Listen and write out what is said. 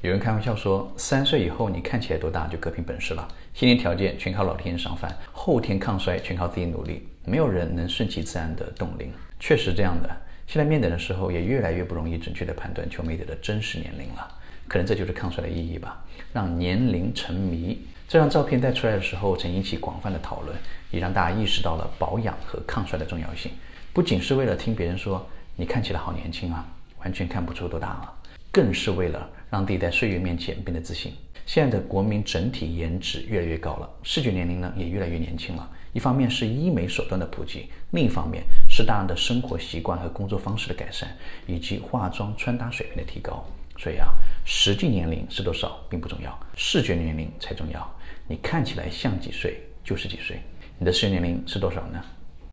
有人开玩笑说，三岁以后你看起来多大就各凭本事了，先天条件全靠老天赏饭，后天抗衰全靠自己努力，没有人能顺其自然的冻龄。确实这样的，现在面诊的时候也越来越不容易准确的判断求美者的真实年龄了。可能这就是抗衰的意义吧，让年龄成谜。这张照片带出来的时候曾引起广泛的讨论，也让大家意识到了保养和抗衰的重要性。不仅是为了听别人说你看起来好年轻啊，完全看不出多大了。更是为了让自己在岁月面前变得自信。现在的国民整体颜值越来越高了，视觉年龄呢也越来越年轻了。一方面是医美手段的普及，另一方面是大量的生活习惯和工作方式的改善，以及化妆穿搭水平的提高。所以啊，实际年龄是多少并不重要，视觉年龄才重要。你看起来像几岁就是几岁。你的实际年龄是多少呢？